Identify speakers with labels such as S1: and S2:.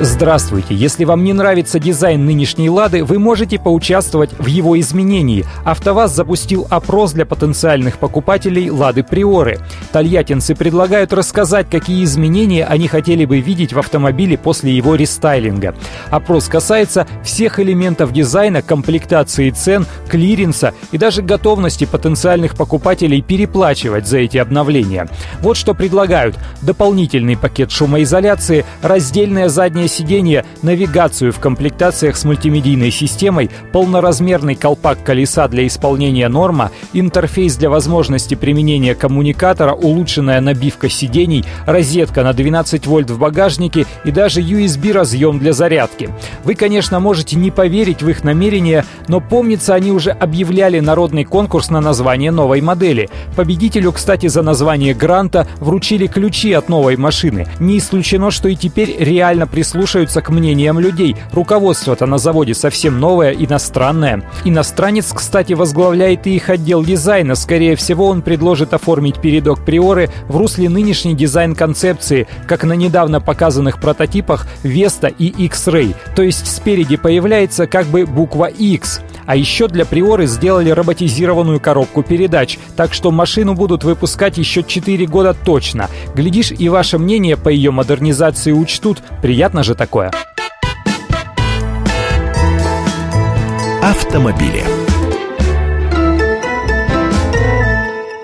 S1: Здравствуйте! Если вам не нравится дизайн нынешней «Лады», вы можете поучаствовать в его изменении. «АвтоВАЗ» запустил опрос для потенциальных покупателей «Лады Приоры». Тольяттинцы предлагают рассказать, какие изменения они хотели бы видеть в автомобиле после его рестайлинга. Опрос касается всех элементов дизайна, комплектации цен, клиренса и даже готовности потенциальных покупателей переплачивать за эти обновления. Вот что предлагают. Дополнительный пакет шумоизоляции, раздельная задняя сиденье, навигацию в комплектациях с мультимедийной системой, полноразмерный колпак колеса для исполнения норма, интерфейс для возможности применения коммуникатора, улучшенная набивка сидений, розетка на 12 вольт в багажнике и даже USB-разъем для зарядки. Вы, конечно, можете не поверить в их намерения, но помнится, они уже объявляли народный конкурс на название новой модели. Победителю, кстати, за название гранта вручили ключи от новой машины. Не исключено, что и теперь реально прислушиваются прислушаются к мнениям людей. Руководство-то на заводе совсем новое, иностранное. Иностранец, кстати, возглавляет и их отдел дизайна. Скорее всего, он предложит оформить передок Приоры в русле нынешней дизайн-концепции, как на недавно показанных прототипах Vesta и X-Ray. То есть спереди появляется как бы буква X. А еще для Приоры сделали роботизированную коробку передач, так что машину будут выпускать еще 4 года точно. Глядишь, и ваше мнение по ее модернизации учтут. Приятно же такое.
S2: Автомобили.